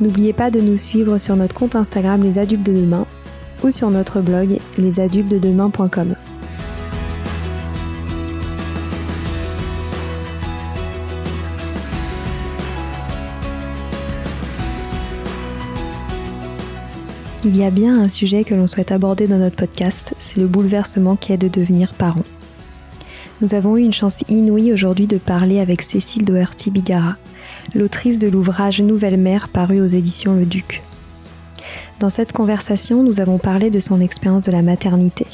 N'oubliez pas de nous suivre sur notre compte Instagram Les Adultes de Demain ou sur notre blog lesadultesdedemain.com. Il y a bien un sujet que l'on souhaite aborder dans notre podcast, c'est le bouleversement qui est de devenir parent. Nous avons eu une chance inouïe aujourd'hui de parler avec Cécile Doherty-Bigara, l'autrice de l'ouvrage Nouvelle mère paru aux éditions Le Duc. Dans cette conversation, nous avons parlé de son expérience de la maternité,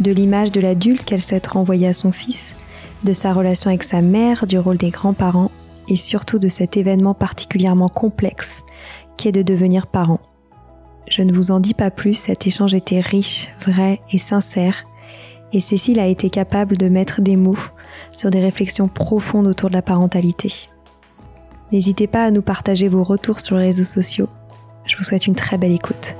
de l'image de l'adulte qu'elle s'est renvoyée à son fils, de sa relation avec sa mère, du rôle des grands-parents et surtout de cet événement particulièrement complexe qui est de devenir parent. Je ne vous en dis pas plus, cet échange était riche, vrai et sincère, et Cécile a été capable de mettre des mots sur des réflexions profondes autour de la parentalité. N'hésitez pas à nous partager vos retours sur les réseaux sociaux. Je vous souhaite une très belle écoute.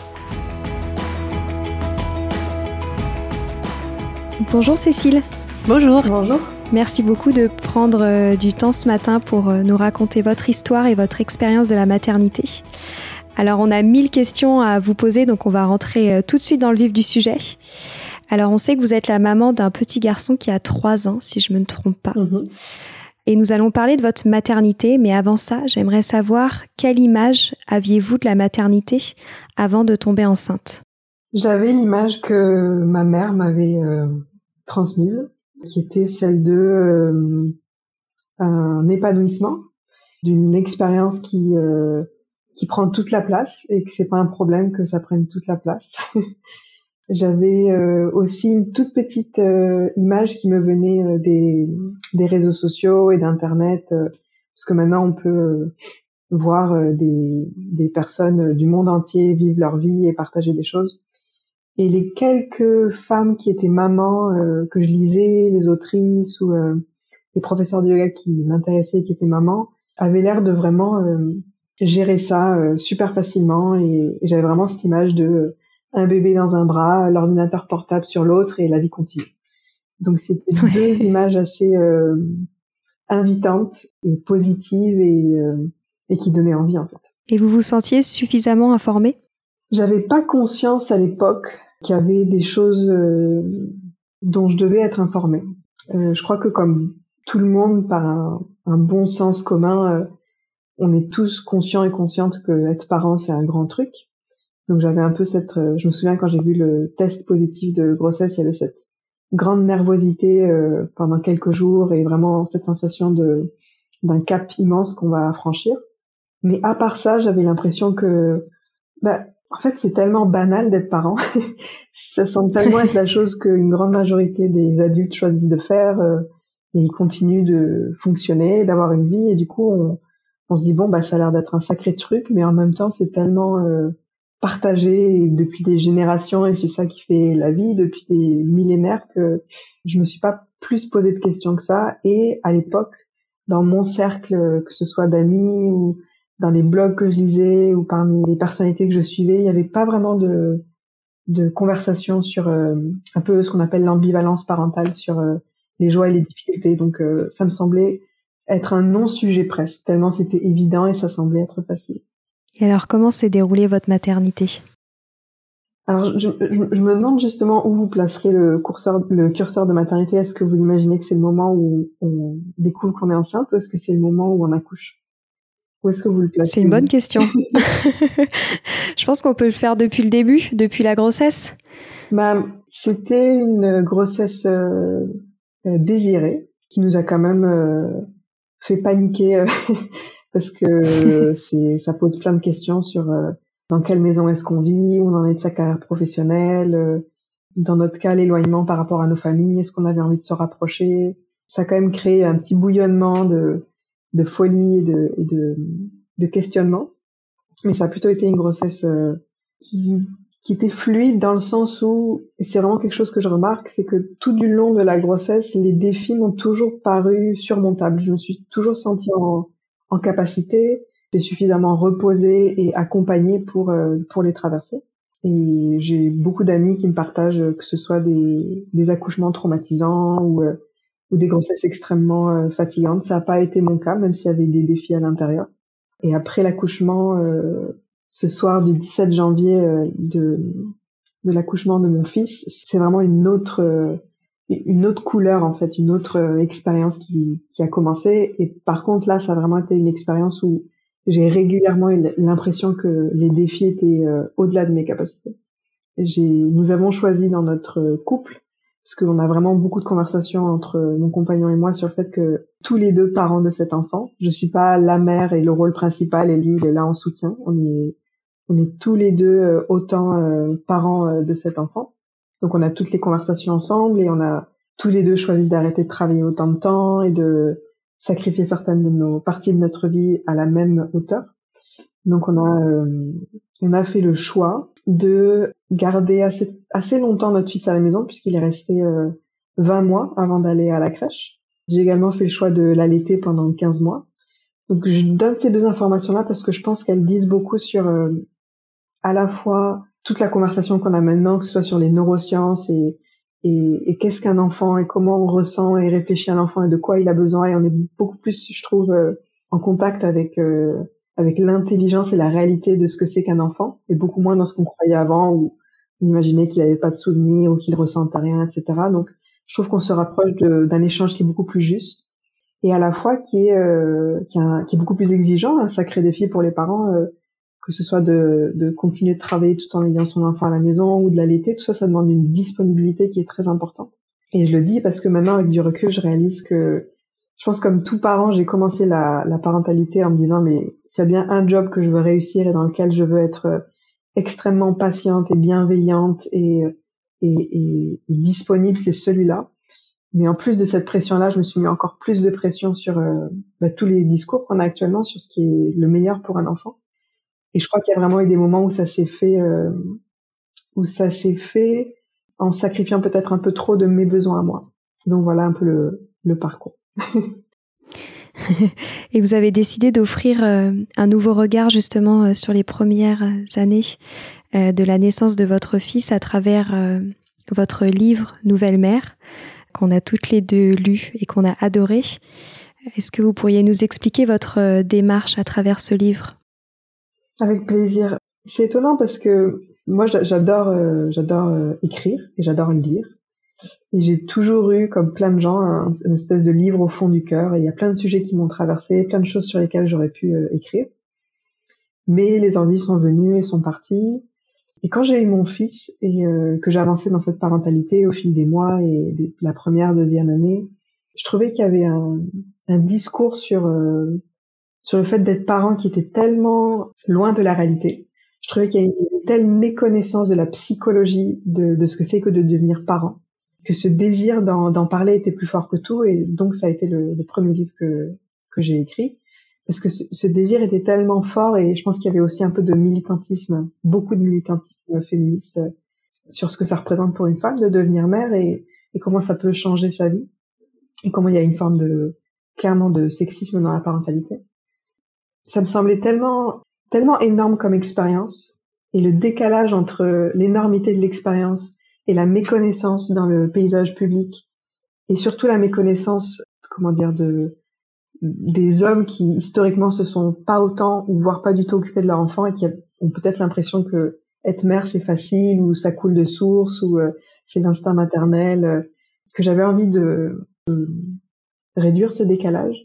Bonjour Cécile. Bonjour. Bonjour. Merci beaucoup de prendre euh, du temps ce matin pour euh, nous raconter votre histoire et votre expérience de la maternité. Alors on a mille questions à vous poser, donc on va rentrer euh, tout de suite dans le vif du sujet. Alors on sait que vous êtes la maman d'un petit garçon qui a trois ans, si je me trompe pas. Mhm. Et nous allons parler de votre maternité, mais avant ça, j'aimerais savoir quelle image aviez-vous de la maternité avant de tomber enceinte? J'avais l'image que ma mère m'avait euh, transmise, qui était celle de euh, un épanouissement, d'une expérience qui euh, qui prend toute la place et que c'est pas un problème que ça prenne toute la place. J'avais euh, aussi une toute petite euh, image qui me venait euh, des, des réseaux sociaux et d'internet, parce que maintenant on peut voir des, des personnes du monde entier vivre leur vie et partager des choses. Et les quelques femmes qui étaient mamans que je lisais, les autrices ou les professeurs de yoga qui m'intéressaient, qui étaient mamans, avaient l'air de vraiment gérer ça super facilement et, et j'avais vraiment cette image de un bébé dans un bras, l'ordinateur portable sur l'autre et la vie continue. Donc c'était deux images assez euh, invitantes et positives et, euh, et qui donnaient envie en fait. Et vous vous sentiez suffisamment informée? J'avais pas conscience à l'époque qu'il y avait des choses euh, dont je devais être informée. Euh, je crois que comme tout le monde, par un, un bon sens commun, euh, on est tous conscients et conscientes que être parent c'est un grand truc. Donc j'avais un peu cette, euh, je me souviens quand j'ai vu le test positif de grossesse, il y avait cette grande nervosité euh, pendant quelques jours et vraiment cette sensation de d'un cap immense qu'on va franchir. Mais à part ça, j'avais l'impression que, bah, en fait, c'est tellement banal d'être parent. ça semble tellement être la chose qu'une grande majorité des adultes choisissent de faire euh, et ils continuent de fonctionner, d'avoir une vie et du coup, on, on se dit bon, bah, ça a l'air d'être un sacré truc, mais en même temps, c'est tellement partagé depuis des générations et c'est ça qui fait la vie depuis des millénaires que je me suis pas plus posé de questions que ça. Et à l'époque dans mon cercle que ce soit d'amis ou dans les blogs que je lisais ou parmi les personnalités que je suivais il n'y avait pas vraiment de de conversation sur euh, un peu ce qu'on appelle l'ambivalence parentale sur euh, les joies et les difficultés. Donc euh, ça me semblait être un non sujet presque tellement c'était évident et ça semblait être facile et alors, comment s'est déroulée votre maternité? Alors, je, je, me demande justement où vous placerez le curseur, le curseur de maternité. Est-ce que vous imaginez que c'est le moment où on découvre qu'on est enceinte ou est-ce que c'est le moment où on accouche? Où est-ce que vous le placez? C'est une bonne question. je pense qu'on peut le faire depuis le début, depuis la grossesse. Bah, c'était une grossesse euh, euh désirée qui nous a quand même euh, fait paniquer parce que c'est ça pose plein de questions sur euh, dans quelle maison est-ce qu'on vit, où on en est de sa carrière professionnelle, euh, dans notre cas l'éloignement par rapport à nos familles, est-ce qu'on avait envie de se rapprocher. Ça a quand même créé un petit bouillonnement de, de folie et de, et de, de questionnement. Mais ça a plutôt été une grossesse euh, qui, qui était fluide dans le sens où, et c'est vraiment quelque chose que je remarque, c'est que tout du long de la grossesse, les défis m'ont toujours paru surmontables. Je me suis toujours sentie en, en capacité, et suffisamment reposée et accompagnée pour, euh, pour les traverser. Et j'ai beaucoup d'amis qui me partagent que ce soit des, des accouchements traumatisants ou, euh, ou des grossesses extrêmement euh, fatigantes. Ça n'a pas été mon cas, même s'il y avait des défis à l'intérieur. Et après l'accouchement, euh, ce soir du 17 janvier de, de l'accouchement de mon fils, c'est vraiment une autre une autre couleur en fait, une autre expérience qui, qui a commencé. Et par contre là, ça a vraiment été une expérience où j'ai régulièrement eu l'impression que les défis étaient euh, au-delà de mes capacités. J'ai, nous avons choisi dans notre couple, parce qu'on a vraiment beaucoup de conversations entre mon compagnon et moi sur le fait que tous les deux parents de cet enfant, je suis pas la mère et le rôle principal et lui il est là en soutien. On est, on est tous les deux euh, autant euh, parents de cet enfant. Donc on a toutes les conversations ensemble et on a tous les deux choisi d'arrêter de travailler autant de temps et de sacrifier certaines de nos parties de notre vie à la même hauteur. Donc on a euh, on a fait le choix de garder assez assez longtemps notre fils à la maison puisqu'il est resté 20 euh, mois avant d'aller à la crèche. J'ai également fait le choix de l'allaiter pendant 15 mois. Donc je donne ces deux informations là parce que je pense qu'elles disent beaucoup sur euh, à la fois toute la conversation qu'on a maintenant, que ce soit sur les neurosciences et et, qu'est-ce qu'un enfant et comment on ressent et réfléchit à l'enfant et de quoi il a besoin. Et on est beaucoup plus je trouve euh, en contact avec euh, avec l'intelligence et la réalité de ce que c'est qu'un enfant et beaucoup moins dans ce qu'on croyait avant où on imaginait qu'il n'avait pas de souvenirs ou qu'il ressentait rien etc donc je trouve qu'on se rapproche d'un échange qui est beaucoup plus juste et à la fois qui est euh, qui, est beaucoup plus exigeant un sacré défi pour les parents que ce soit de, de, continuer de travailler tout en ayant son enfant à la maison ou de l'allaiter, tout ça, ça demande une disponibilité qui est très importante. Et je le dis parce que maintenant, avec du recul, je réalise que, je pense comme tout parent, j'ai commencé la, la, parentalité en me disant, mais s'il y a bien un job que je veux réussir et dans lequel je veux être euh, extrêmement patiente et bienveillante et, et, et, disponible, c'est celui-là. Mais en plus de cette pression-là, je me suis mis encore plus de pression sur euh, bah, tous les discours qu'on a actuellement sur ce qui est le meilleur pour un enfant. Et je crois qu'il y a vraiment eu des moments où ça s'est fait, euh, où ça s'est fait en sacrifiant peut-être un peu trop de mes besoins à moi. Donc voilà un peu le, parcours. et vous avez décidé d'offrir euh, un nouveau regard justement euh, sur les premières années de la naissance de votre fils à travers votre livre Nouvelle Mère, qu'on a toutes les deux lu et qu'on a adoré. Est-ce que vous pourriez nous expliquer votre démarche à travers ce livre? Avec plaisir. C'est étonnant parce que moi j'adore euh, j'adore euh, écrire et j'adore lire. Et j'ai toujours eu, comme plein de gens, un, une espèce de livre au fond du cœur. Et il y a plein de sujets qui m'ont traversé, plein de choses sur lesquelles j'aurais pu euh, écrire. Mais les envies sont venues et sont parties. Et quand j'ai eu mon fils et que j'ai avancé dans cette parentalité au fil des mois et la première, deuxième année, je trouvais qu'il y avait un discours sur sur le fait d'être parent qui était tellement loin de la réalité. Je trouvais qu'il y a une telle méconnaissance de la psychologie de, de ce que c'est que de devenir parent, que ce désir d'en parler était plus fort que tout, et donc ça a été le, le premier livre que, que j'ai écrit, parce que ce, ce, désir était tellement fort, et je pense qu'il y avait aussi un peu de militantisme, beaucoup de militantisme féministe sur ce que ça représente pour une femme de devenir mère et, et comment ça peut changer sa vie, et comment il y a une forme de clairement de sexisme dans la parentalité ça me semblait tellement, tellement énorme comme expérience et le décalage entre l'énormité de l'expérience et la méconnaissance dans le paysage public et surtout la méconnaissance, comment dire, de des hommes qui historiquement se sont pas autant ou voire pas du tout occupés de leur enfant et qui ont peut-être l'impression que être mère c'est facile ou ça coule de source ou euh, c'est l'instinct maternel euh, que j'avais envie de, de réduire ce décalage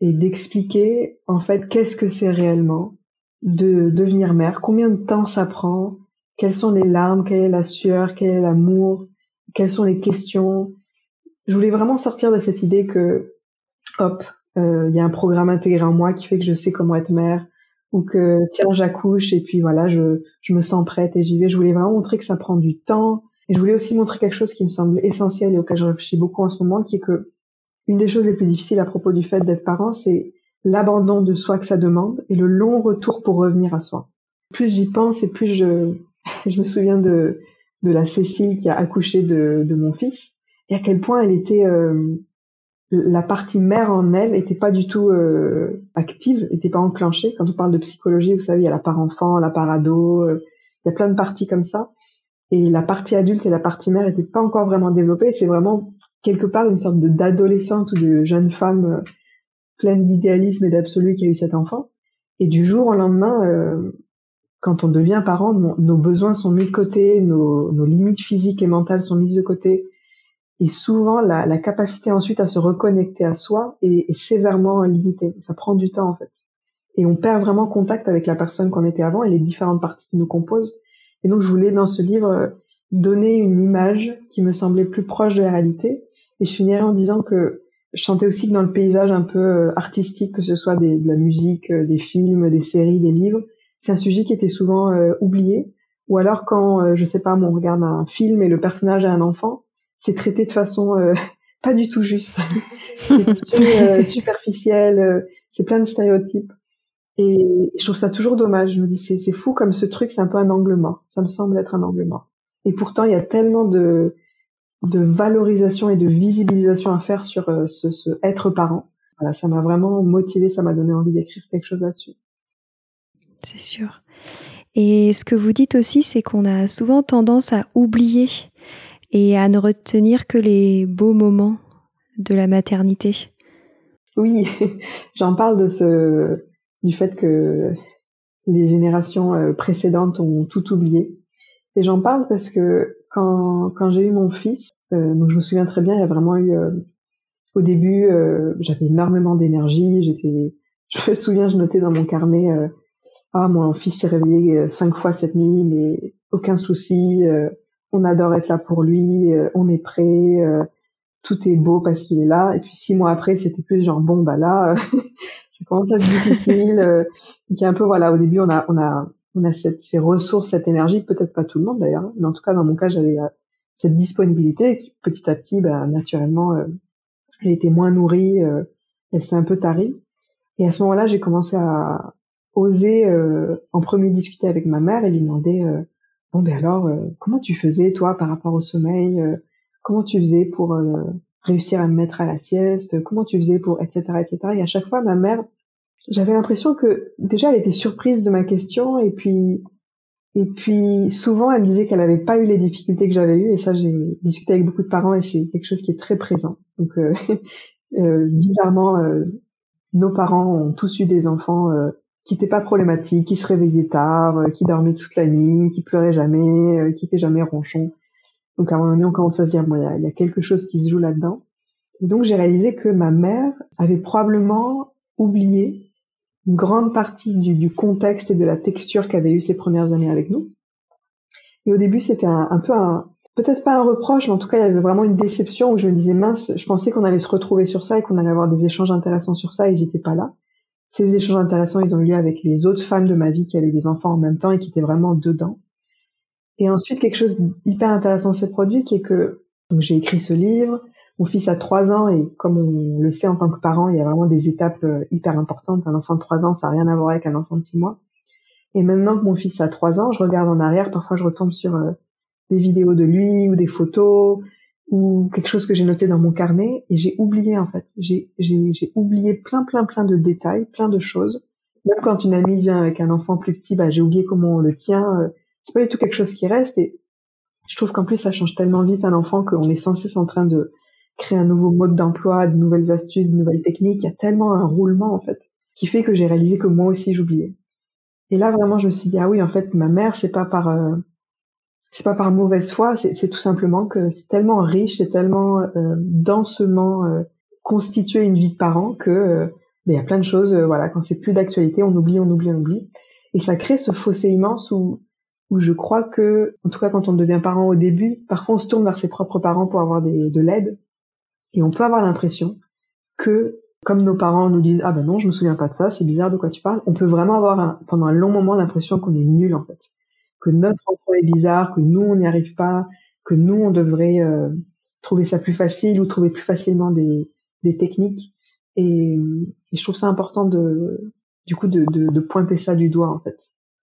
et d'expliquer en fait qu'est-ce que c'est réellement de devenir mère, combien de temps ça prend, quelles sont les larmes, quelle est la sueur, quel est l'amour, quelles sont les questions. Je voulais vraiment sortir de cette idée que hop, il euh, y a un programme intégré en moi qui fait que je sais comment être mère ou que tiens j'accouche et puis voilà je, je me sens prête et j'y vais. Je voulais vraiment montrer que ça prend du temps et je voulais aussi montrer quelque chose qui me semble essentiel et auquel je réfléchis beaucoup en ce moment, qui est que une des choses les plus difficiles à propos du fait d'être parent, c'est l'abandon de soi que ça demande et le long retour pour revenir à soi. Plus j'y pense et plus je, je me souviens de, de la Cécile qui a accouché de, de mon fils et à quel point elle était euh, la partie mère en elle était pas du tout euh, active, était pas enclenchée. Quand on parle de psychologie, vous savez, il y a la part enfant, la part ado, euh, il y a plein de parties comme ça. Et la partie adulte et la partie mère n'étaient pas encore vraiment développées. C'est vraiment quelque part une sorte d'adolescente ou de jeune femme euh, pleine d'idéalisme et d'absolu qui a eu cet enfant. Et du jour au lendemain, euh, quand on devient parent, nos besoins sont mis de côté, nos, limites physiques et mentales sont mises de côté. Et souvent, la, capacité ensuite à se reconnecter à soi est, sévèrement limitée. Ça prend du temps, en fait. Et on perd vraiment contact avec la personne qu'on était avant et les différentes parties qui nous composent. Et donc, je voulais, dans ce livre, donner une image qui me semblait plus proche de la réalité. Et je finirai en disant que je sentais aussi que dans le paysage un peu euh, artistique, que ce soit des, de la musique, euh, des films, des séries, des livres, c'est un sujet qui était souvent euh, oublié. Ou alors quand, je sais pas, on regarde un film et le personnage a un enfant, c'est traité de façon pas du tout juste. c'est superficiel, c'est plein de stéréotypes. Et je trouve ça toujours dommage. Je me dis, c'est fou comme ce truc, c'est un peu un angle mort. Ça me semble être un angle mort. Et pourtant, il y a tellement de, de valorisation et de visibilisation à faire sur euh, ce, ce, être parent. Voilà, ça m'a vraiment motivé, ça m'a donné envie d'écrire quelque chose là-dessus. C'est sûr. Et ce que vous dites aussi, c'est qu'on a souvent tendance à oublier et à ne retenir que les beaux moments de la maternité. Oui, j'en parle de ce, du fait que les générations euh, précédentes ont tout oublié. Et j'en parle parce que quand, quand j'ai eu mon fils, donc je me souviens très bien, il y a vraiment eu euh, au début, euh, j'avais énormément d'énergie. J'étais, je me souviens, je notais dans mon carnet, ah mon fils s'est réveillé cinq fois cette nuit, mais aucun souci. on adore être là pour lui, on est prêt, tout est beau parce qu'il est là. Et puis six mois après, c'était plus genre bon bah là, ça commence à être difficile. donc un peu voilà, au début on a on a on a cette, ces ressources, cette énergie, peut-être pas tout le monde d'ailleurs, mais en tout cas dans mon cas j'avais cette disponibilité qui petit à petit, bah, naturellement, euh, elle était moins nourrie, euh, elle s'est un peu tarie. Et à ce moment-là, j'ai commencé à oser euh, en premier discuter avec ma mère et lui demander bon ben alors comment tu faisais toi par rapport au sommeil, comment tu faisais pour réussir à me mettre à la sieste, comment tu faisais pour etc etc. Et à chaque fois, ma mère, j'avais l'impression que déjà elle était surprise de ma question et puis et puis souvent, elle me disait qu'elle n'avait pas eu les difficultés que j'avais eues, et ça, j'ai discuté avec beaucoup de parents, et c'est quelque chose qui est très présent. Donc, euh, euh, bizarrement, euh, nos parents ont tous eu des enfants euh, qui n'étaient pas problématiques, qui se réveillaient tard, euh, qui dormaient toute la nuit, qui pleuraient jamais, qui étaient jamais ronchons. Donc, à un moment donné, on commence à se dire, bon, il y a, quelque chose qui se joue là-dedans. Et donc, j'ai réalisé que ma mère avait probablement oublié une grande partie du, du, contexte et de la texture qu'avait eu ses premières années avec nous. Et au début, c'était un, peu un, peut-être pas un reproche, mais en tout cas, il y avait vraiment une déception où je me disais, mince, je pensais qu'on allait se retrouver sur ça et qu'on allait avoir des échanges intéressants sur ça, ils n'étaient pas là. Ces échanges intéressants, ils ont eu lieu avec les autres femmes de ma vie qui avaient des enfants en même temps et qui étaient vraiment dedans. Et ensuite, quelque chose d'hyper intéressant s'est produit, qui est que j'ai écrit ce livre, mon fils a trois ans et comme on le sait en tant que parent, il y a vraiment des étapes euh, hyper importantes. Un enfant de trois ans, ça n'a rien à voir avec un enfant de six mois. Et maintenant que mon fils a trois ans, je regarde en arrière, parfois je retombe sur euh, des vidéos de lui ou des photos ou quelque chose que j'ai noté dans mon carnet et j'ai oublié en fait. J'ai, oublié plein plein plein de détails, plein de choses. Même quand une amie vient avec un enfant plus petit, bah, j'ai oublié comment on le tient. Euh, c'est pas du tout quelque chose qui reste et je trouve qu'en plus ça change tellement vite un enfant qu'on est sans cesse en train de créer un nouveau mode d'emploi, de nouvelles astuces, de nouvelles techniques. Il y a tellement un roulement en fait qui fait que j'ai réalisé que moi aussi j'oubliais. Et là vraiment je me suis dit ah oui en fait ma mère c'est pas par euh, c'est pas par mauvaise foi, c'est tout simplement que c'est tellement riche, c'est tellement euh, densément euh, constitué une vie de parent que euh, ben, il y a plein de choses voilà quand c'est plus d'actualité on oublie on oublie on oublie et ça crée ce fossé immense où où je crois que en tout cas quand on devient parent au début parfois on se tourne vers ses propres parents pour avoir des, de l'aide et on peut avoir l'impression que, comme nos parents nous disent, ah ben non, je me souviens pas de ça, c'est bizarre de quoi tu parles, on peut vraiment avoir pendant un long moment l'impression qu'on est nul en fait. Que notre enfant est bizarre, que nous on n'y arrive pas, que nous on devrait euh, trouver ça plus facile ou trouver plus facilement des, des techniques. Et, je trouve ça important de, du coup, de, de, de, pointer ça du doigt en fait.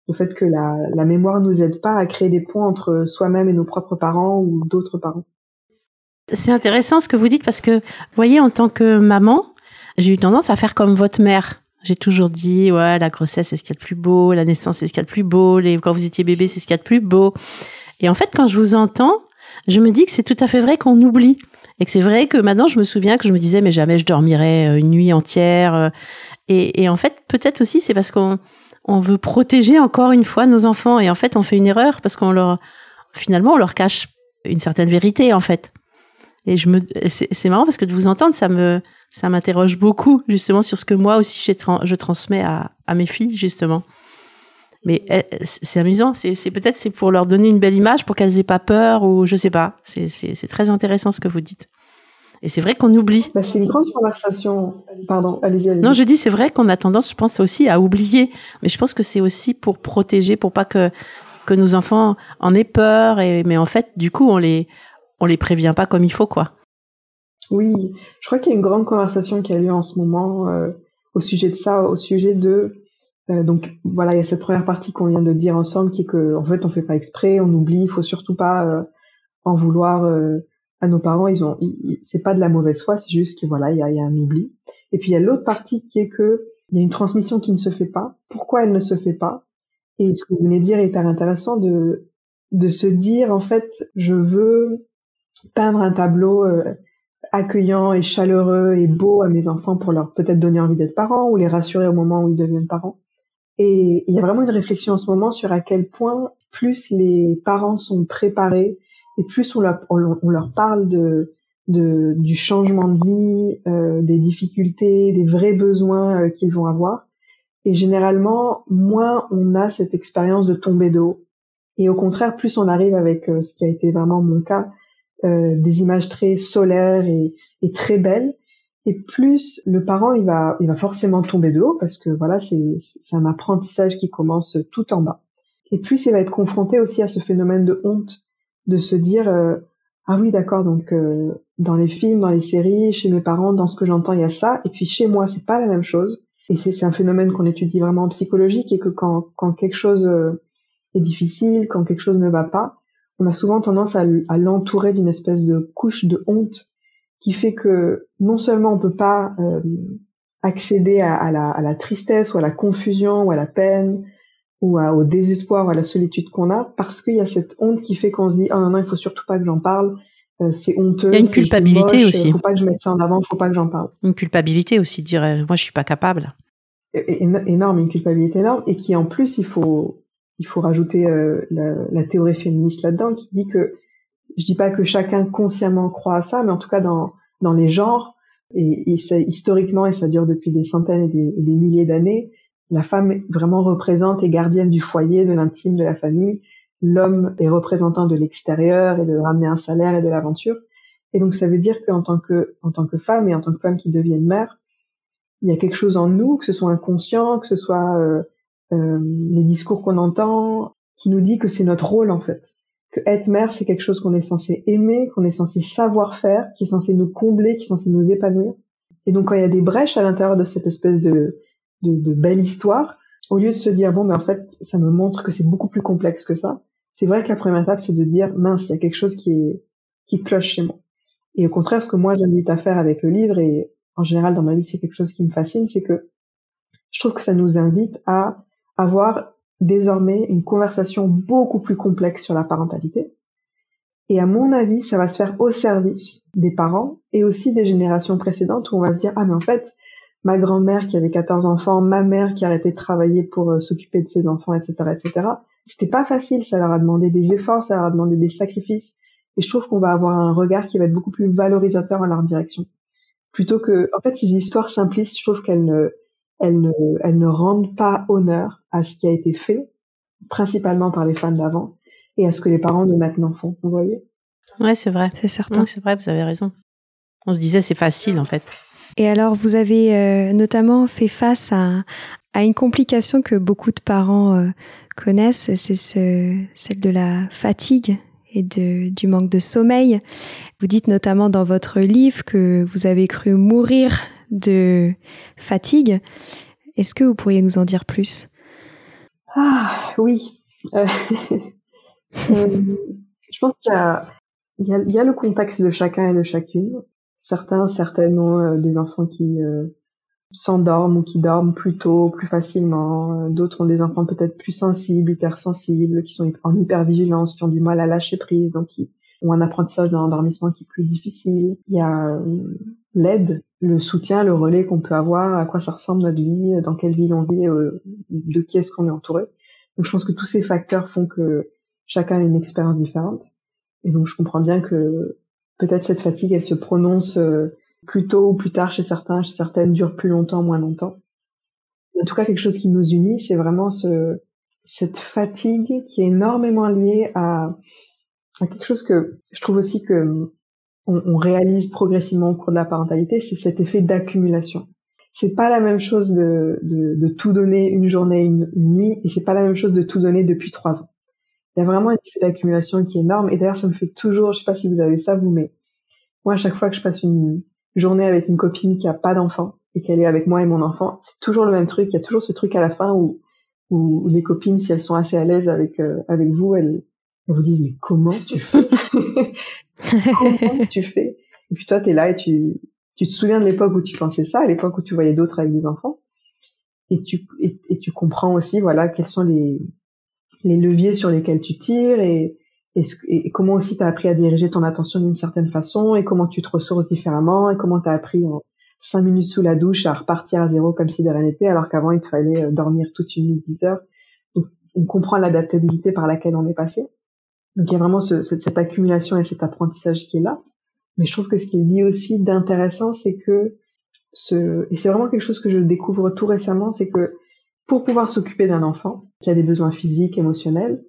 le fait que la, la mémoire nous aide pas à créer des ponts entre soi-même et nos propres parents ou d'autres parents. C'est intéressant ce que vous dites parce que, vous voyez, en tant que maman, j'ai eu tendance à faire comme votre mère. J'ai toujours dit, ouais, la grossesse, c'est ce qu'il y a de plus beau, la naissance, c'est ce qu'il y a de plus beau, les, quand vous étiez bébé, c'est ce qu'il y a de plus beau. Et en fait, quand je vous entends, je me dis que c'est tout à fait vrai qu'on oublie. Et que c'est vrai que maintenant, je me souviens que je me disais, mais jamais je dormirais euh, une nuit entière. Euh. Et, en fait, peut-être aussi, c'est parce qu'on on veut protéger encore une fois nos enfants. Et en fait, on fait une erreur parce qu'on leur, finalement, on leur cache une certaine vérité, en fait. Et je me, c'est marrant parce que de vous entendre, ça me, ça m'interroge beaucoup justement sur ce que moi aussi je transmets à, à mes filles justement. Mais eh, c'est amusant, c'est peut-être c'est pour leur donner une belle image, pour qu'elles aient pas peur ou je sais pas. C'est très intéressant ce que vous dites. Et c'est vrai qu'on oublie. Bah, c'est une grande conversation. Pardon, allez-y. Allez non, je dis c'est vrai qu'on a tendance, je pense aussi à oublier. Mais je pense que c'est aussi pour protéger, pour pas que que nos enfants en aient peur. Et mais en fait, du coup, on les on les prévient pas comme il faut, quoi. Oui, je crois qu'il y a une grande conversation qui a lieu en ce moment euh, au sujet de ça, au sujet de euh, donc voilà, il y a cette première partie qu'on vient de dire ensemble qui est que en fait on fait pas exprès, on oublie, il faut surtout pas euh, en vouloir à nos parents. Ils ont, c'est pas de la mauvaise foi, c'est juste que voilà, il y a, y a, un oubli. Et puis il y a l'autre partie qui est que il y a une transmission qui ne se fait pas. Pourquoi elle ne se fait pas? Et ce que vous venez de dire est hyper intéressant de de se dire en fait, je veux peindre un tableau euh, accueillant et chaleureux et beau à mes enfants pour leur peut-être donner envie d'être parents ou les rassurer au moment où ils deviennent parents. Et il y a vraiment une réflexion en ce moment sur à quel point plus les parents sont préparés et plus on leur, parle de, de, du changement de vie, euh, des difficultés, des vrais besoins euh, qu'ils vont avoir. Et généralement, moins on a cette expérience de tomber de haut. Et au contraire, plus on arrive avec ce qui a été vraiment mon cas, euh, des images très solaires et, et, très belles. Et plus le parent, il va, il va forcément tomber de haut parce que voilà, c'est, un apprentissage qui commence tout en bas. Et plus il va être confronté aussi à ce phénomène de honte, de se dire euh, ah oui d'accord donc euh, dans les films, dans les séries, chez mes parents, dans ce que j'entends il y a ça, et puis chez moi c'est pas la même chose. Et c'est, un phénomène qu'on étudie vraiment en psychologique et que quand, quand quelque chose est difficile, quand quelque chose ne va pas, on a souvent tendance à, l'entourer d'une espèce de couche de honte qui fait que non seulement on peut pas euh, accéder à, la, tristesse ou à la confusion ou à la peine ou au désespoir ou à la solitude qu'on a parce qu'il y a cette honte qui fait qu'on se dit oh non non il faut surtout pas que j'en parle. Euh, c'est honteux il y a une culpabilité aussi. il faut pas que je mette ça en avant il faut pas que j'en parle une culpabilité aussi de dire moi je suis pas capable énorme une culpabilité énorme et qui en plus il faut il faut rajouter euh, la, la, théorie féministe là-dedans qui dit que je dis pas que chacun consciemment croit à ça, mais en tout cas dans dans les genres et, et historiquement et ça dure depuis des centaines et des, des milliers d'années, la femme vraiment représente et gardienne du foyer, de l'intime, de la famille. L'homme est représentant de l'extérieur et de ramener un salaire et de l'aventure. Et donc ça veut dire qu'en tant que en tant que femme et en tant que femme qui deviennent mère, il y a quelque chose en nous, que ce soit inconscient, que ce soit euh, euh, les discours qu'on entend, qui nous dit que c'est notre rôle en fait, que être mère c'est quelque chose qu'on est censé aimer, qu'on est censé savoir faire, qui est censé nous combler, qui est censé nous épanouir. Et donc quand il y a des brèches à l'intérieur de cette espèce de, de, de belle histoire, au lieu de se dire bon mais en fait ça me montre que c'est beaucoup plus complexe que ça, c'est vrai que la première étape c'est de dire mince il y a quelque chose qui est qui cloche chez moi. Et au contraire ce que moi j'invite à faire avec le livre et en général dans ma vie c'est quelque chose qui me fascine, c'est que je trouve que ça nous invite à avoir désormais une conversation beaucoup plus complexe sur la parentalité. Et à mon avis, ça va se faire au service des parents et aussi des générations précédentes où on va se dire, ah mais en fait, ma grand-mère qui avait 14 enfants, ma mère qui a arrêté de travailler pour euh, s'occuper de ses enfants, etc., etc., c'était pas facile, ça leur a demandé des efforts, ça leur a demandé des sacrifices. Et je trouve qu'on va avoir un regard qui va être beaucoup plus valorisateur en leur direction. Plutôt que, en fait, ces histoires simplistes, je trouve qu'elles ne, elles ne, elles ne rendent pas honneur à ce qui a été fait, principalement par les femmes d'avant, et à ce que les parents de maintenant font. Vous voyez? Ouais, c'est vrai. C'est certain. c'est vrai, vous avez raison. On se disait c'est facile en fait. Et alors, vous avez euh, notamment fait face à, à une complication que beaucoup de parents euh, connaissent, c'est ce, celle de la fatigue et de, du manque de sommeil. Vous dites notamment dans votre livre que vous avez cru mourir de fatigue. Est-ce que vous pourriez nous en dire plus? Ah oui. Euh, euh, je pense qu'il y a, le contexte de chacun et de chacune. Certains, certaines ont euh, des enfants qui s'endorment ou qui dorment plus tôt, plus facilement. D'autres ont des enfants peut-être plus sensibles, hypersensibles, qui sont en hypervigilance, qui ont du mal à lâcher prise, donc qui ont un apprentissage de l'endormissement qui est plus difficile. Il y a l'aide, le soutien, le relais qu'on peut avoir, à quoi ça ressemble notre vie, dans quelle ville on vit, de qui est-ce qu'on est entouré. Donc je pense que tous ces facteurs font que chacun a une expérience différente. Et donc je comprends bien que peut-être cette fatigue, elle se prononce euh, plus tôt ou plus tard chez certains, chez certaines dure plus longtemps, moins longtemps. En tout cas, quelque chose qui nous unit, c'est vraiment ce, cette fatigue qui est énormément liée à quelque chose que je trouve aussi que on, on, réalise progressivement au cours de la parentalité, c'est cet effet d'accumulation c'est pas la même chose de, de, de, tout donner une journée, une, nuit, et c'est pas la même chose de tout donner depuis trois ans. Il y a vraiment une effet d'accumulation qui est énorme, et d'ailleurs ça me fait toujours, je sais pas si vous avez ça vous, mais moi à chaque fois que je passe une journée avec une copine qui a pas d'enfant et qu'elle est avec moi et mon enfant, c'est toujours le même truc. Il y a toujours ce truc à la fin où, où les copines, si elles sont assez à l'aise avec euh, avec vous, elles, elles, vous disent mais comment tu fais Comment tu fais Et puis toi t'es là et tu tu te souviens de l'époque où tu pensais ça, à l'époque où tu voyais d'autres avec des enfants, et tu et, tu comprends aussi voilà quels sont les les leviers sur lesquels tu tires et et, et comment aussi tu as appris à diriger ton attention d'une certaine façon et comment tu te ressources différemment et comment tu as appris en cinq minutes sous la douche à repartir à zéro comme si de rien n'était alors qu'avant il te fallait euh, dormir toute une nuit dix heures. Donc on comprend l'adaptabilité par laquelle on est passé. Donc il y a vraiment ce, cette, cette accumulation et cet apprentissage qui est là. Mais je trouve que ce qui est dit aussi d'intéressant, c'est que ce, et c'est vraiment quelque chose que je découvre tout récemment, c'est que pour pouvoir s'occuper d'un enfant qui a des besoins physiques, émotionnels,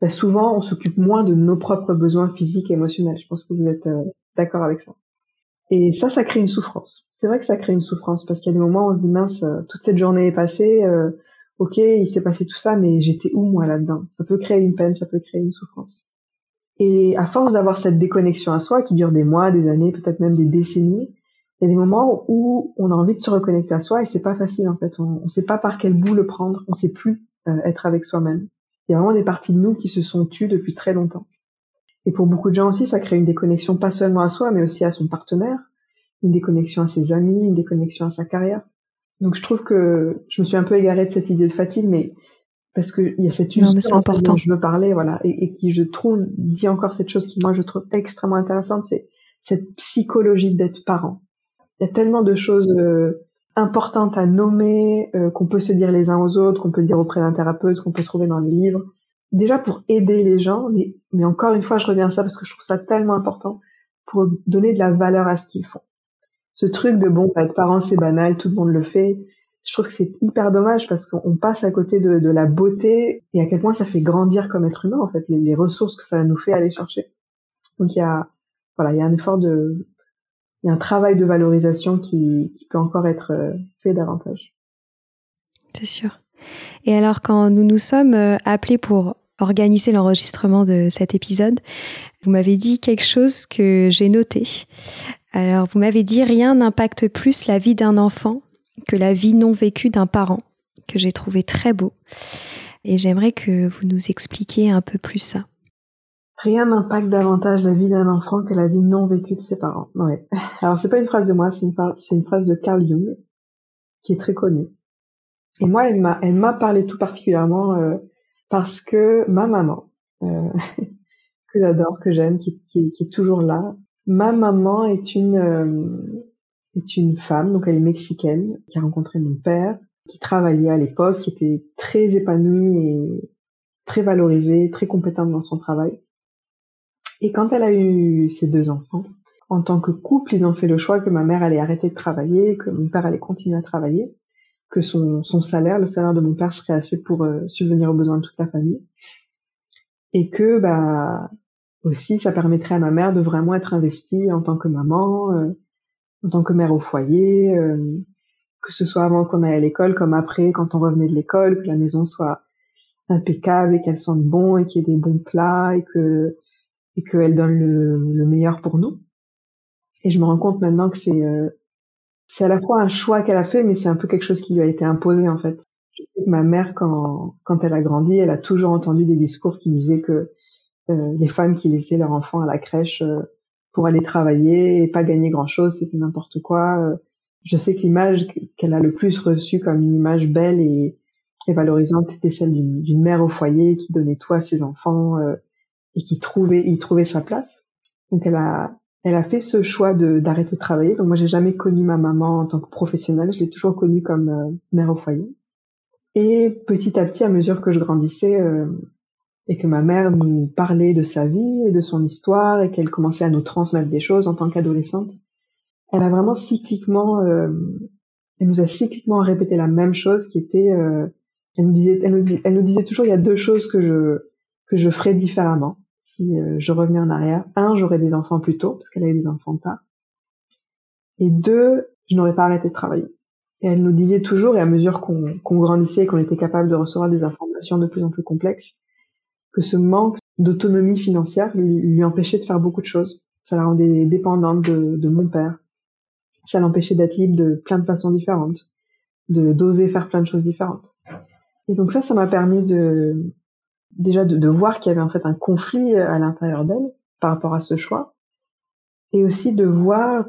ben souvent on s'occupe moins de nos propres besoins physiques et émotionnels. Je pense que vous êtes euh, d'accord avec ça. Et ça, ça crée une souffrance. C'est vrai que ça crée une souffrance parce qu'il y a des moments où on se dit mince, euh, toute cette journée est passée, euh, ok, il s'est passé tout ça, mais j'étais où moi là-dedans? Ça peut créer une peine, ça peut créer une souffrance. Et à force d'avoir cette déconnexion à soi qui dure des mois, des années, peut-être même des décennies, il y a des moments où on a envie de se reconnecter à soi et c'est pas facile en fait. On ne sait pas par quel bout le prendre. On sait plus euh, être avec soi-même. Il y a vraiment des parties de nous qui se sont tues depuis très longtemps. Et pour beaucoup de gens aussi, ça crée une déconnexion pas seulement à soi, mais aussi à son partenaire, une déconnexion à ses amis, une déconnexion à sa carrière. Donc je trouve que je me suis un peu égarée de cette idée de fatigue, mais parce qu'il y a cette usure dont je veux parler, voilà, et, et, qui je trouve dit encore cette chose qui moi je trouve extrêmement intéressante, c'est cette psychologie d'être parent. Il y a tellement de choses euh, importantes à nommer, euh, qu'on peut se dire les uns aux autres, qu'on peut dire auprès d'un thérapeute, qu'on peut trouver dans les livres. Déjà pour aider les gens, mais, mais encore une fois, je reviens à ça parce que je trouve ça tellement important pour donner de la valeur à ce qu'ils font. Ce truc de bon, être parent c'est banal, tout le monde le fait je trouve que c'est hyper dommage parce qu'on passe à côté de, la beauté et à quel point ça fait grandir comme être humain en fait les, les, ressources que ça nous fait aller chercher. Donc il y a voilà il y a un effort de il y a un travail de valorisation qui, qui peut encore être euh, fait davantage. C'est sûr. Et alors quand nous nous sommes euh, appelés pour organiser l'enregistrement de cet épisode, vous m'avez dit quelque chose que j'ai noté. Alors vous m'avez dit rien n'impacte plus la vie d'un enfant que la vie non vécue d'un parent, que j'ai trouvé très beau. Et j'aimerais que vous nous expliquiez un peu plus ça. Rien n'impacte davantage la vie d'un enfant que la vie non vécue de ses parents. Ouais. Alors c'est pas une phrase de moi, c'est une, phrase de Carl Jung, qui est très connue. Et moi, elle m'a, elle m'a parlé tout particulièrement euh, parce que ma maman, euh, que j'adore, que j'aime, qui, est toujours là, ma maman est une euh, est une femme, donc elle est mexicaine, qui a rencontré mon père, qui travaillait à l'époque, qui était très épanouie et très valorisée, très compétente dans son travail. Et quand elle a eu ses deux enfants, en tant que couple, ils ont fait le choix que ma mère allait arrêter de travailler, que mon père allait continuer à travailler, que son, son salaire, le salaire de mon père serait assez pour euh, subvenir aux besoins de toute la famille. Et que, bah, aussi, ça permettrait à ma mère de vraiment être investie en tant que maman, euh, en tant que mère au foyer, euh, que ce soit avant qu'on aille à l'école comme après quand on revenait de l'école, que la maison soit impeccable et qu'elle sente bon et qu'il y ait des bons plats et que et qu'elle donne le, le, meilleur pour nous. Et je me rends compte maintenant que c'est euh, c'est à la fois un choix qu'elle a fait, mais c'est un peu quelque chose qui lui a été imposé en fait. Je sais que ma mère, quand, quand elle a grandi, elle a toujours entendu des discours qui disaient que euh, les femmes qui laissaient leurs enfants à la crèche euh, pour aller travailler et pas gagner grand-chose, c'était n'importe quoi. Euh. je sais que l'image qu'elle a le plus reçue comme une image belle et, valorisante était celle d'une mère au foyer qui donnait tout à ses enfants et qui trouvait, y trouvait sa place. Donc elle a, elle a fait ce choix de d'arrêter de travailler. Donc moi j'ai jamais connu ma maman en tant que professionnelle, je l'ai toujours connue comme mère au foyer. Et petit à petit, à mesure que je grandissais, euh, et que ma mère nous parlait de sa vie et de son histoire et qu'elle commençait à nous transmettre des choses en tant qu'adolescente, elle a vraiment cycliquement, euh, elle nous a cycliquement répété la même chose qui était, euh, elle nous disait, elle nous, disait toujours il y a deux choses que je que je ferais différemment si euh, je revenais en arrière. Un, j'aurais des enfants plus tôt parce qu'elle avait des enfants tard. Et deux, je n'aurais pas arrêté de travailler. Et elle nous disait toujours, et à mesure qu'on grandissait et qu'on était capable de recevoir des informations de plus en plus complexes, que ce manque d'autonomie financière lui, empêchait de faire beaucoup de choses. Ça la rendait dépendante de, mon père. Ça l'empêchait d'être libre de plein de façons différentes, de d'oser faire plein de choses différentes. Et donc ça, ça m'a permis de déjà de, de voir qu'il y avait en fait un conflit à l'intérieur d'elle par rapport à ce choix, et aussi de voir,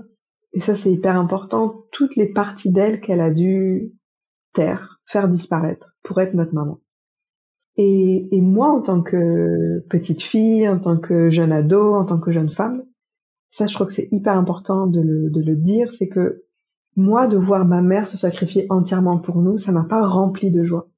et ça c'est hyper important, toutes les parties d'elle qu'elle a dû taire, faire disparaître pour être notre maman. Et, et, moi, en tant que petite fille, en tant que jeune ado, en tant que jeune femme, ça, je crois que c'est hyper important de le, de le dire, c'est que moi, de voir ma mère se sacrifier entièrement pour nous, ça m'a pas rempli de joie.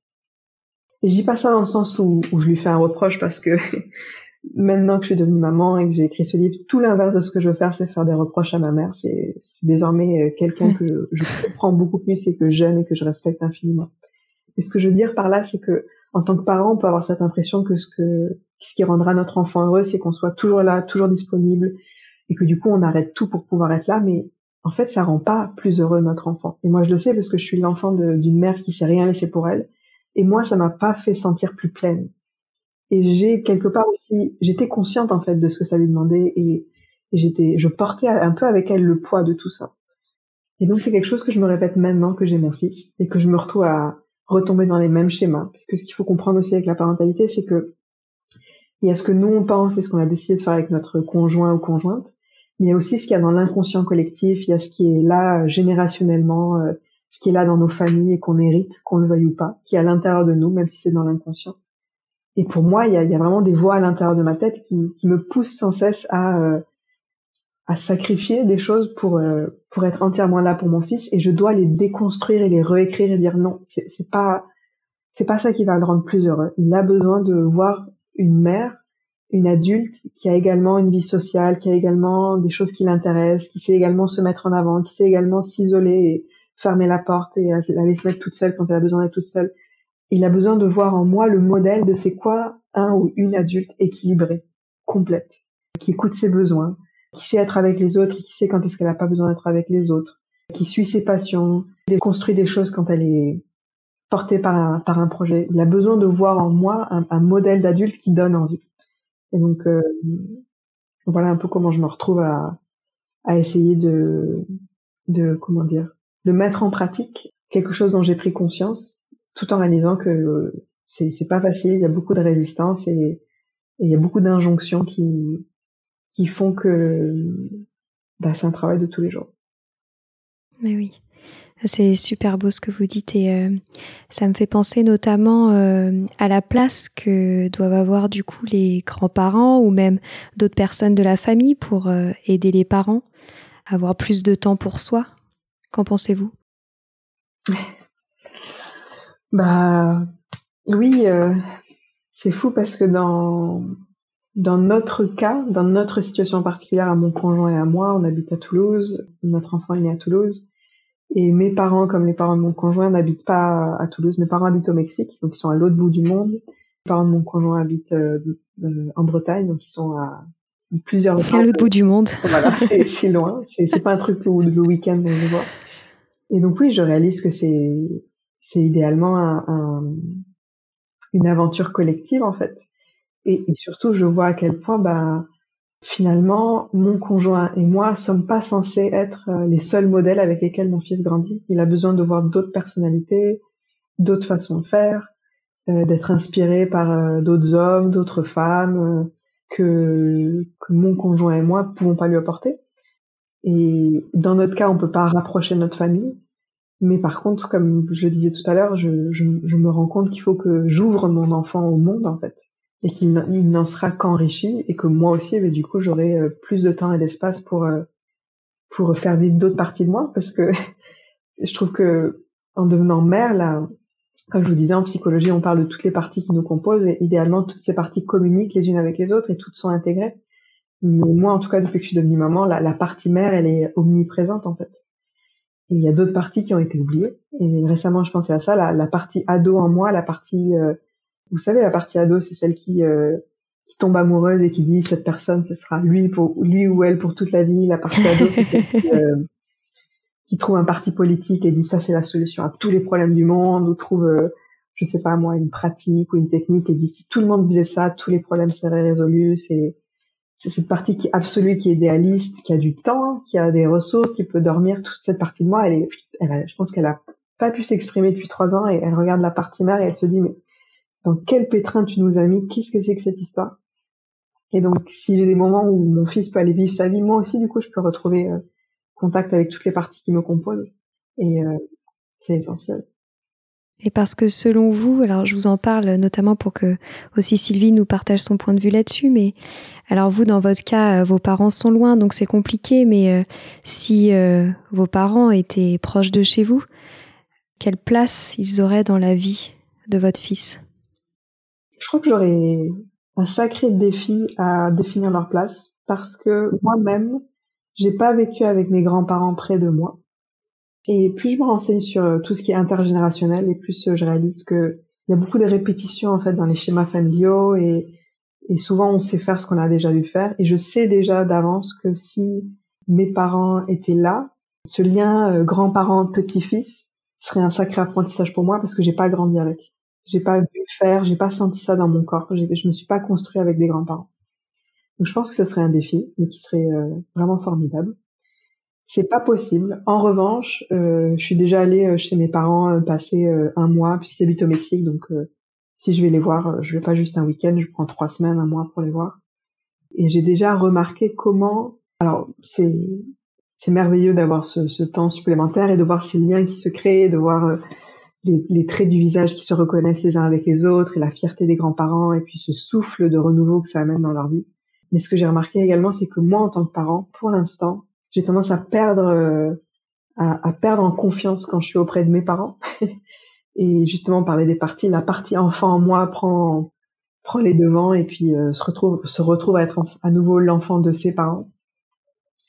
Et je dis pas ça dans le sens où, où je lui fais un reproche parce que maintenant que je suis devenue maman et que j'ai écrit ce livre, tout l'inverse de ce que je veux faire, c'est faire des reproches à ma mère. C'est désormais euh, quelqu'un que je comprends beaucoup plus et que j'aime et que je respecte infiniment. Et ce que je veux dire par là, c'est que en tant que parent, on peut avoir cette impression que ce que ce qui rendra notre enfant heureux, c'est qu'on soit toujours là, toujours disponible, et que du coup on arrête tout pour pouvoir être là. Mais en fait, ça rend pas plus heureux notre enfant. Et moi, je le sais parce que je suis l'enfant d'une mère qui s'est rien laissé pour elle. Et moi, ça m'a pas fait sentir plus pleine. Et j'ai quelque part aussi, j'étais consciente en fait de ce que ça lui demandait et, et j'étais, je portais un peu avec elle le poids de tout ça. Et donc c'est quelque chose que je me répète maintenant que j'ai mon fils et que je me retrouve à, retomber dans les mêmes schémas. Parce que ce qu'il faut comprendre aussi avec la parentalité, c'est que il y a ce que nous on pense et ce qu'on a décidé de faire avec notre conjoint ou conjointe, mais il y a aussi ce qu'il y a dans l'inconscient collectif, il y a ce qui est là générationnellement, euh, ce qui est là dans nos familles et qu'on hérite, qu'on le veuille ou pas, qui est à l'intérieur de nous, même si c'est dans l'inconscient. Et pour moi, il y a, il y a vraiment des voix à l'intérieur de ma tête qui, qui me poussent sans cesse à euh, à sacrifier des choses pour euh, pour être entièrement là pour mon fils et je dois les déconstruire et les réécrire et dire non c'est c'est pas c'est pas ça qui va le rendre plus heureux. Il a besoin de voir une mère une adulte qui a également une vie sociale qui a également des choses qui l'intéressent qui sait également se mettre en avant qui sait également s'isoler et fermer la porte et aller se mettre toute seule quand elle a besoin d'être toute seule. Il a besoin de voir en moi le modèle de c'est quoi un ou une adulte équilibrée complète qui écoute ses besoins qui sait être avec les autres qui sait quand est-ce qu'elle n'a pas besoin d'être avec les autres, qui suit ses passions, qui construit des choses quand elle est portée par un, par un projet. Il a besoin de voir en moi un, modèle d'adulte qui donne envie. Et donc euh, voilà un peu comment je me retrouve à, à essayer de, de comment dire, de mettre en pratique quelque chose dont j'ai pris conscience, tout en réalisant que c'est pas facile, il y a beaucoup de résistance et, et il y a beaucoup d'injonctions qui qui font que bah, c'est un travail de tous les jours. Mais oui, c'est super beau ce que vous dites et euh, ça me fait penser notamment euh, à la place que doivent avoir du coup les grands-parents ou même d'autres personnes de la famille pour euh, aider les parents à avoir plus de temps pour soi. Qu'en pensez-vous? Bah oui, c'est fou parce que dans dans notre cas, dans notre situation particulière, à mon conjoint et à moi, on habite à Toulouse, notre enfant est né à Toulouse, et mes parents, comme les parents de mon conjoint, n'habitent pas à Toulouse. Mes parents habitent au Mexique, donc ils sont à l'autre bout du monde. Les parents de mon conjoint habitent euh, euh, en Bretagne, donc ils sont à plusieurs. À l'autre bout du monde. Voilà, c'est loin. C'est pas un truc où le week-end on se voit. Et donc oui, je réalise que c'est c'est idéalement un, un, une aventure collective en fait. Et, et, surtout, je vois à quel point, bah, finalement, mon conjoint et moi sommes pas censés être euh, les seuls modèles avec lesquels mon fils grandit. Il a besoin de voir d'autres personnalités, d'autres façons de faire, euh, d'être inspiré par euh, d'autres hommes, d'autres femmes euh, que, que mon conjoint et moi pouvons pas lui apporter. Et dans notre cas, on peut pas rapprocher notre famille. Mais par contre, comme je le disais tout à l'heure, je, je, je, me rends compte qu'il faut que j'ouvre mon enfant au monde, en fait. Et qu'il n'en sera qu'enrichi et que moi aussi, mais du coup, j'aurai plus de temps et d'espace pour, pour faire vivre d'autres parties de moi parce que je trouve que en devenant mère, là, comme je vous disais, en psychologie, on parle de toutes les parties qui nous composent et idéalement, toutes ces parties communiquent les unes avec les autres et toutes sont intégrées. Mais moi, en tout cas, depuis que je suis devenue maman, la, la partie mère, elle est omniprésente, en fait. Et il y a d'autres parties qui ont été oubliées. Et récemment, je pensais à ça, la, la partie ado en moi, la partie, euh, vous savez, la partie ado, c'est celle qui, euh, qui tombe amoureuse et qui dit cette personne, ce sera lui pour lui ou elle pour toute la vie. La partie ado, c'est celle qui, euh, qui trouve un parti politique et dit ça c'est la solution à tous les problèmes du monde ou trouve euh, je sais pas moi une pratique ou une technique et dit si tout le monde faisait ça tous les problèmes seraient résolus c'est c'est cette partie qui est absolue qui est idéaliste qui a du temps qui a des ressources qui peut dormir toute cette partie de moi elle est elle je pense qu'elle a pas pu s'exprimer depuis trois ans et elle regarde la partie mère et elle se dit mais dans quel pétrin tu nous as mis qu'est-ce que c'est que cette histoire? Et donc si j'ai des moments où mon fils peut aller vivre sa vie moi aussi du coup je peux retrouver euh, contact avec toutes les parties qui me composent. Et euh, c'est essentiel. Et parce que selon vous, alors je vous en parle notamment pour que aussi Sylvie nous partage son point de vue là-dessus, mais alors vous, dans votre cas, euh, vos parents sont loin, donc c'est compliqué, mais si vos parents étaient proches de chez vous, quelle place ils auraient dans la vie de votre fils? Je crois que j'aurais un sacré défi à définir leur place, parce que moi-même, j'ai pas vécu avec mes grands-parents près de moi. Et plus je me renseigne sur euh, tout ce qui est intergénérationnel, et plus euh, je réalise que il y a beaucoup de répétitions en fait dans les schémas familiaux et, souvent on sait faire ce qu'on a déjà dû faire. Et je sais déjà d'avance que si mes parents étaient là, ce lien euh, grand-parent petit-fils serait un sacré apprentissage pour moi parce que j'ai pas grandi avec. J'ai pas vu faire, j'ai pas senti ça dans mon corps. Je me suis pas construit avec des grands-parents. Donc je pense que ce serait un défi, mais qui serait euh, vraiment formidable. C'est pas possible. En revanche, euh, je suis déjà allée euh, chez mes parents passer un mois, puisqu'ils habitent au Mexique, donc si je vais les voir, je vais pas juste un week-end, je prends trois semaines, un mois pour les voir. Et j'ai déjà remarqué comment, alors c'est c'est merveilleux d'avoir ce, ce, temps supplémentaire et de voir ces liens qui se créent, de voir les, les, traits du visage qui se reconnaissent les uns avec les autres et la fierté des grands-parents et puis ce souffle de renouveau que ça amène dans leur vie. Mais ce que j'ai remarqué également, c'est que moi, en tant que parent, pour l'instant, j'ai tendance à perdre, euh, à, perdre en confiance quand je suis auprès de mes parents. et justement, parler des parties, la partie enfant en moi prend, prend les devants et puis euh, se retrouve, se retrouve à être à nouveau l'enfant de ses parents.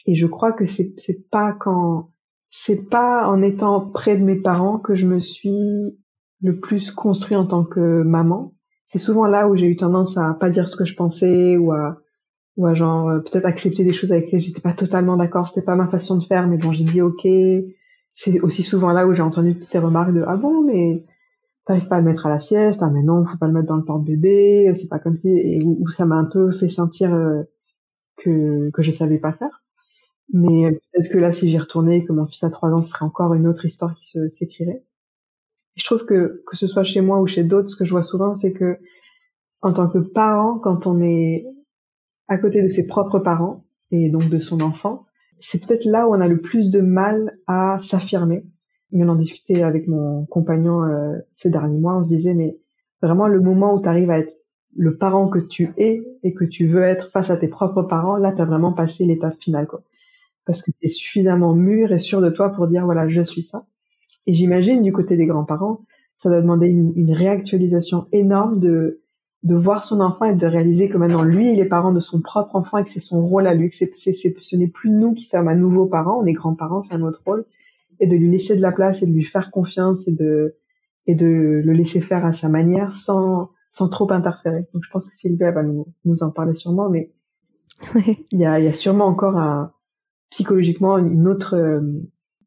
Et je crois que c'est, c'est pas quand, c'est pas en étant près de mes parents que je me suis le plus construit en tant que maman. C'est souvent là où j'ai eu tendance à pas dire ce que je pensais ou à ou à genre euh, peut-être accepter des choses avec lesquelles j'étais pas totalement d'accord, c'était pas ma façon de faire, mais bon j'ai dit ok. C'est aussi souvent là où j'ai entendu ces remarques de ah bon mais t'arrives pas à le mettre à la sieste, ah mais non faut pas le mettre dans le porte-bébé, c'est pas comme si et où, ça m'a un peu fait sentir euh, que que je savais pas faire. Mais peut-être que là si j'y retournais que mon fils a trois ans, ce serait encore une autre histoire qui s'écrirait. Je trouve que que ce soit chez moi ou chez d'autres, ce que je vois souvent c'est que en tant que parent, quand on est à côté de ses propres parents et donc de son enfant, c'est peut-être là où on a le plus de mal à s'affirmer. On en discutait avec mon compagnon euh, ces derniers mois, on se disait mais vraiment le moment où tu arrives à être le parent que tu es et que tu veux être face à tes propres parents, là tu as vraiment passé l'étape finale quoi. Parce que tu es suffisamment mûr et sûr de toi pour dire voilà, je suis ça. Et j'imagine du côté des grands-parents, ça doit demander une, une réactualisation énorme de de voir son enfant et de réaliser que maintenant lui il est parent de son propre enfant et que c'est son rôle à lui, que c'est, c'est, ce n'est plus nous qui sommes un nouveau parent, on est grands-parents, c'est un autre rôle, et de lui laisser de la place et de lui faire confiance et de et de le laisser faire à sa manière sans sans trop interférer. Donc je pense que Sylvia va nous, nous en parler sûrement, mais il y a, il y a sûrement encore un, psychologiquement une autre euh,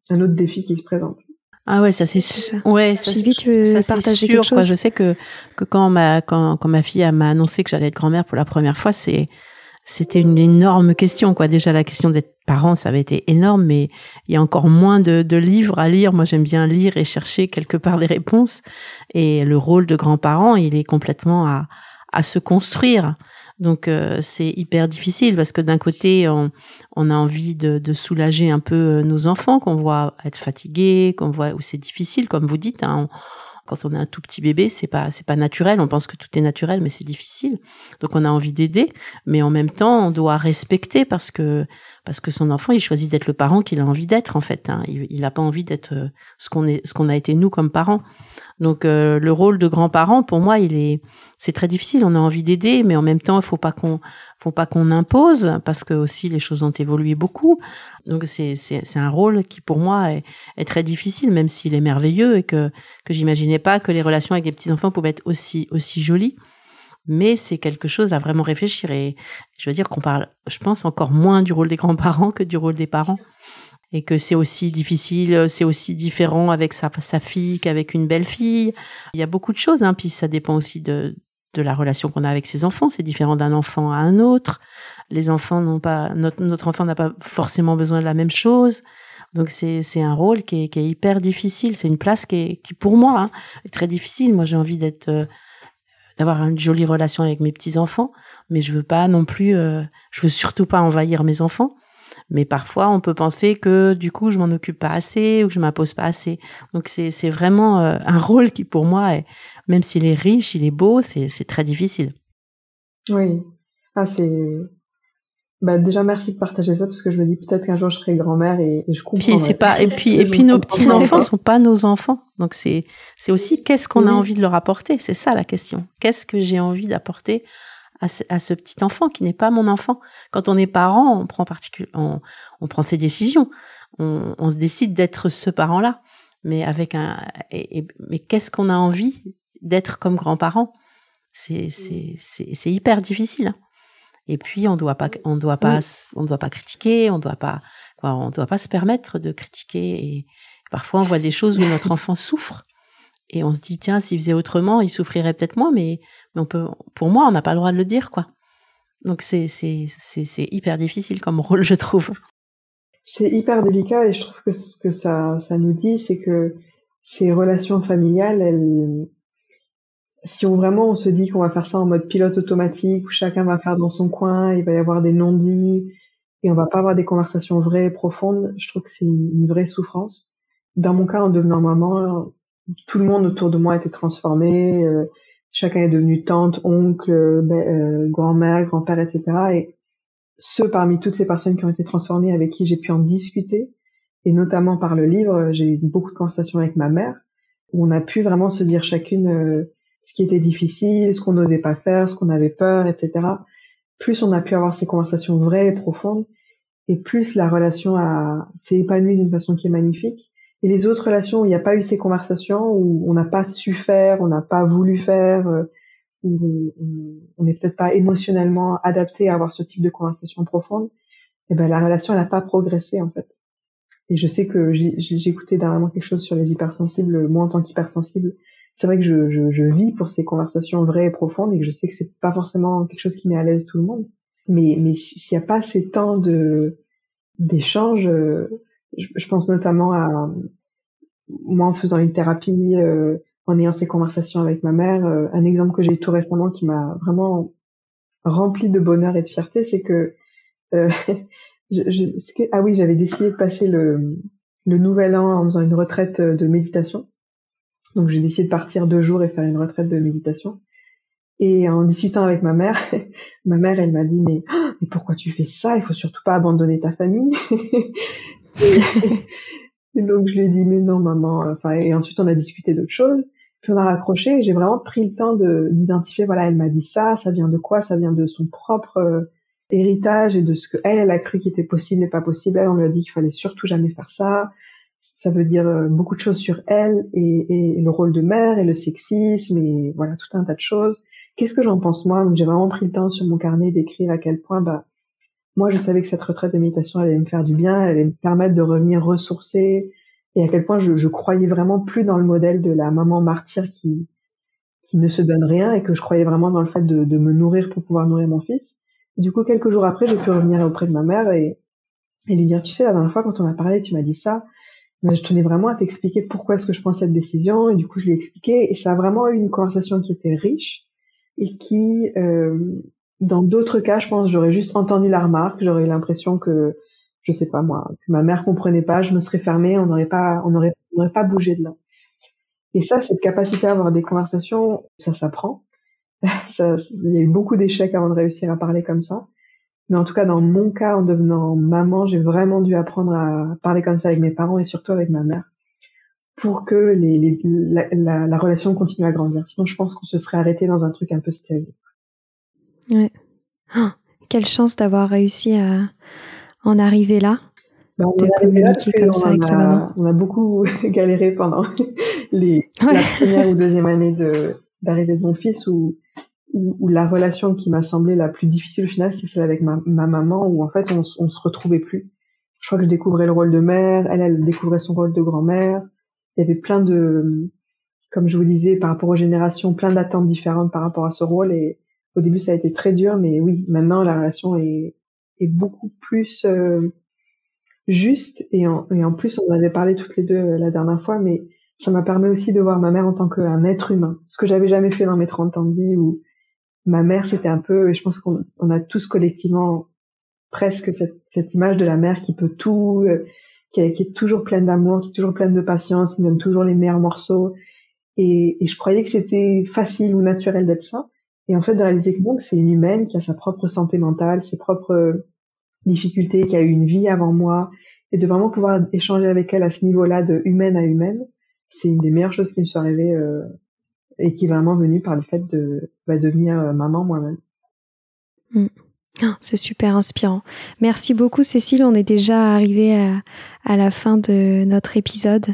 un autre défi qui se présente. Ah ouais, ça c'est sûr. Ouais, ça, Sylvie, tu veux ça, partager sûr, quelque chose Je sais que que quand ma quand quand ma fille m'a annoncé que j'allais être grand-mère pour la première fois, c'est c'était une énorme question, quoi. Déjà, la question d'être parent, ça avait été énorme, mais il y a encore moins de, de livres à lire. Moi, j'aime bien lire et chercher quelque part des réponses. Et le rôle de grand-parent, il est complètement à, à se construire. Donc euh, c'est hyper difficile parce que d'un côté on, on, a envie de, de, soulager un peu euh, nos enfants qu'on voit être fatigués, qu'on voit où c'est difficile, comme vous dites. Hein, quand on a un tout petit bébé, c'est pas c'est pas naturel. On pense que tout est naturel, mais c'est difficile. Donc on a envie d'aider, mais en même temps, on doit respecter parce que parce que son enfant, il choisit d'être le parent qu'il a envie d'être en fait. Hein. Il n'a pas envie d'être euh, ce qu'on est ce qu'on a été nous comme parents. Donc euh, le rôle de grand-parent, pour moi, il est, c'est très difficile. On a envie d'aider, mais en même temps, il faut pas qu'on, faut pas qu'on impose, parce que aussi les choses ont évolué beaucoup. Donc c'est c'est c'est un rôle qui pour moi est, est très difficile, même s'il est merveilleux et que que j'imaginais pas que les relations avec les petits enfants pouvaient être aussi aussi jolies. Mais c'est quelque chose à vraiment réfléchir et je veux dire qu'on parle, je pense encore moins du rôle des grands-parents que du rôle des parents et que c'est aussi difficile, c'est aussi différent avec sa, fille qu'avec une belle fille. Il y a beaucoup de choses, hein, puis ça dépend aussi de, de la relation qu'on a avec ses enfants. C'est différent d'un enfant à un autre. Les enfants n'ont pas, notre, notre enfant n'a pas forcément besoin de la même chose. Donc c'est c'est un rôle qui est, qui est hyper difficile. C'est une place qui est qui pour moi hein, est très difficile. Moi j'ai envie d'être euh, d'avoir une jolie relation avec mes petits enfants, mais je veux pas non plus, euh, je veux surtout pas envahir mes enfants. Mais parfois, on peut penser que du coup, je m'en occupe pas assez ou que je m'impose pas assez. Donc, c'est, c'est vraiment euh, un rôle qui, pour moi, est, même s'il est riche, il est beau, c'est, c'est très difficile. Oui. Ah, c'est. Bah, déjà, merci de partager ça parce que je me dis peut-être qu'un jour je serai grand-mère et, je comprends. Puis c'est pas et puis et puis nos petits enfants sont pas nos enfants. Donc c'est c'est aussi qu'est-ce qu'on a envie de leur apporter. C'est ça la question. Qu'est-ce que j'ai envie d'apporter à ce, petit enfant qui n'est pas mon enfant. Quand on est parent, on prend on, on prend ses décisions. On, on se décide d'être ce parent-là. Mais avec un, et, mais qu'est-ce qu'on a envie d'être comme grand-parent C'est c'est c'est hyper difficile. Hein. Et puis on doit pas on doit pas on doit pas critiquer, on doit pas quoi, on doit pas se permettre de critiquer. Et parfois on voit des choses où notre enfant souffre et on se dit tiens s'il faisait autrement il souffrirait peut-être moins mais, mais on peut pour moi on n'a pas le droit de le dire quoi. Donc c'est c'est hyper difficile comme rôle je trouve. C'est hyper délicat et je trouve que ce que ça ça nous dit c'est que ces relations familiales elles si on vraiment on se dit qu'on va faire ça en mode pilote automatique où chacun va faire dans son coin il va y avoir des non-dits et on va pas avoir des conversations vraies et profondes je trouve que c'est une vraie souffrance. Dans mon cas en devenant maman tout le monde autour de moi était transformé, euh, chacun est devenu tante, oncle, euh, grand-mère, grand-père, etc. Et ceux parmi toutes ces personnes qui ont été transformées, avec qui j'ai pu en discuter, et notamment par le livre, j'ai eu beaucoup de conversations avec ma mère, où on a pu vraiment se dire chacune euh, ce qui était difficile, ce qu'on n'osait pas faire, ce qu'on avait peur, etc. Plus on a pu avoir ces conversations vraies et profondes, et plus la relation s'est épanouie d'une façon qui est magnifique. Et les autres relations où il n'y a pas eu ces conversations, où on n'a pas su faire, on n'a pas voulu faire, euh, où on n'est peut-être pas émotionnellement adapté à avoir ce type de conversation profonde, et eh ben la relation elle n'a pas progressé en fait. Et je sais que écouté dernièrement quelque chose sur les hypersensibles, moi en tant qu'hypersensible, c'est vrai que je, je, je, vis pour ces conversations vraies et profondes et que je sais que c'est pas forcément quelque chose qui met à l'aise tout le monde. Mais, mais s'il n'y a pas ces temps de d'échange, euh, je, pense notamment à moi en faisant une thérapie, euh, en ayant ces conversations avec ma mère. Euh, un exemple que j'ai eu tout récemment qui m'a vraiment rempli de bonheur et de fierté, c'est que, euh, je, ah oui, j'avais décidé de passer le, le nouvel an en faisant une retraite de méditation. Donc j'ai décidé de partir deux jours et faire une retraite de méditation. Et en discutant avec ma mère, ma mère, elle m'a dit mais, mais pourquoi tu fais ça? Il faut surtout pas abandonner ta famille. et donc je lui ai dit mais non maman. Enfin et ensuite on a discuté d'autres choses. Puis on a raccroché j'ai vraiment pris le temps de d'identifier. Voilà, elle m'a dit ça. Ça vient de quoi Ça vient de son propre euh, héritage et de ce que elle, elle a cru qui était possible et pas possible. Elle, on lui a dit qu'il fallait surtout jamais faire ça. Ça veut dire euh, beaucoup de choses sur elle et, et le rôle de mère et le sexisme et voilà tout un tas de choses. Qu'est-ce que j'en pense moi? Donc j'ai vraiment pris le temps sur mon carnet d'écrire à quel point bah moi je savais que cette retraite de méditation allait me faire du bien, elle allait me permettre de revenir ressourcer et à quel point je, je croyais vraiment plus dans le modèle de la maman martyre qui qui ne se donne rien et que je croyais vraiment dans le fait de, de me nourrir pour pouvoir nourrir mon fils. du coup, quelques jours après, j'ai pu revenir auprès de ma mère et, et lui dire, tu sais, la dernière fois, quand on a parlé, tu m'as dit ça. Mais je tenais vraiment à t'expliquer pourquoi est-ce que je prends cette décision. Et du coup, je lui ai expliqué. Et ça a vraiment eu une conversation qui était riche et qui, euh, dans d'autres cas, je pense, j'aurais juste entendu la remarque. J'aurais eu l'impression que, je sais pas moi, que ma mère comprenait pas, je me serais fermée, on n'aurait pas, on n'aurait pas bougé de là. Et ça, cette capacité à avoir des conversations, ça s'apprend. Il y a eu beaucoup d'échecs avant de réussir à parler comme ça. Mais en tout cas, dans mon cas, en devenant maman, j'ai vraiment dû apprendre à parler comme ça avec mes parents et surtout avec ma mère pour que les, les, la, la, relation continue à grandir. Sinon, je pense qu'on se serait arrêté dans un truc un peu stérile. Ouais. Oh, quelle chance d'avoir réussi à en arriver là. Ben, de communiquer comme ça avec a, sa maman. On a beaucoup galéré pendant les, la première ou deuxième année de d'arrivée de mon fils où où, la relation qui m'a semblé la plus difficile au final, c'est celle avec ma, ma, maman, où en fait on, on se retrouvait plus. Je crois que je découvrais le rôle de mère, elle, elle découvrait son rôle de grand-mère. Il y avait plein de, comme je vous disais, par rapport aux générations, plein d'attentes différentes par rapport à ce rôle. Et au début, ça a été très dur, mais oui, maintenant la relation est, est beaucoup plus euh, juste. Et en, et en plus, on avait parlé toutes les deux euh, la dernière fois, mais ça m'a permis aussi de voir ma mère en tant qu'un être humain, ce que j'avais jamais fait dans mes 30 ans de vie, où ma mère, c'était un peu, et je pense qu'on on a tous collectivement presque cette, cette, image de la mère qui peut tout, euh, qui, qui, est toujours pleine d'amour, qui est toujours pleine de patience, qui donne toujours les meilleurs morceaux. Et, et je croyais que c'était facile ou naturel d'être ça. Et en fait, de réaliser que bon, c'est une humaine qui a sa propre santé mentale, ses propres difficultés, qui a eu une vie avant moi, et de vraiment pouvoir échanger avec elle à ce niveau-là de humaine à humaine, c'est une des meilleures choses qui me soit arrivée euh, et qui est vraiment venue par le fait de bah, devenir euh, maman moi-même. Mm. Oh, c'est super inspirant. Merci beaucoup Cécile. On est déjà arrivé à, la fin de notre épisode.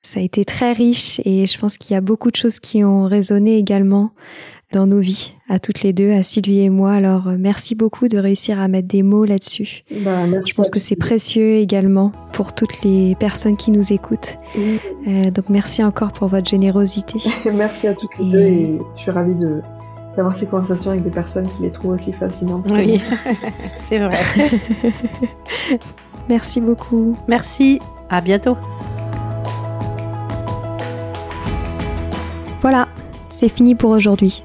Ça a été très riche et je pense qu'il y a beaucoup de choses qui ont résonné également dans nos vies, à toutes les deux, à Sylvie et moi. Alors, euh, merci beaucoup de réussir à mettre des mots là-dessus. Bah, je pense que c'est précieux également pour toutes les personnes qui nous écoutent. Euh, donc, merci encore pour votre générosité. merci à toutes les deux et je suis ravie de d'avoir ces conversations avec des personnes qui les trouvent aussi fascinantes. Oui, c'est vrai. merci beaucoup. Merci, à bientôt. Voilà, c'est fini pour aujourd'hui.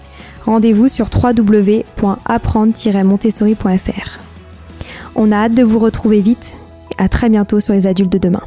rendez-vous sur www.apprendre-montessori.fr. On a hâte de vous retrouver vite. À très bientôt sur les adultes de demain.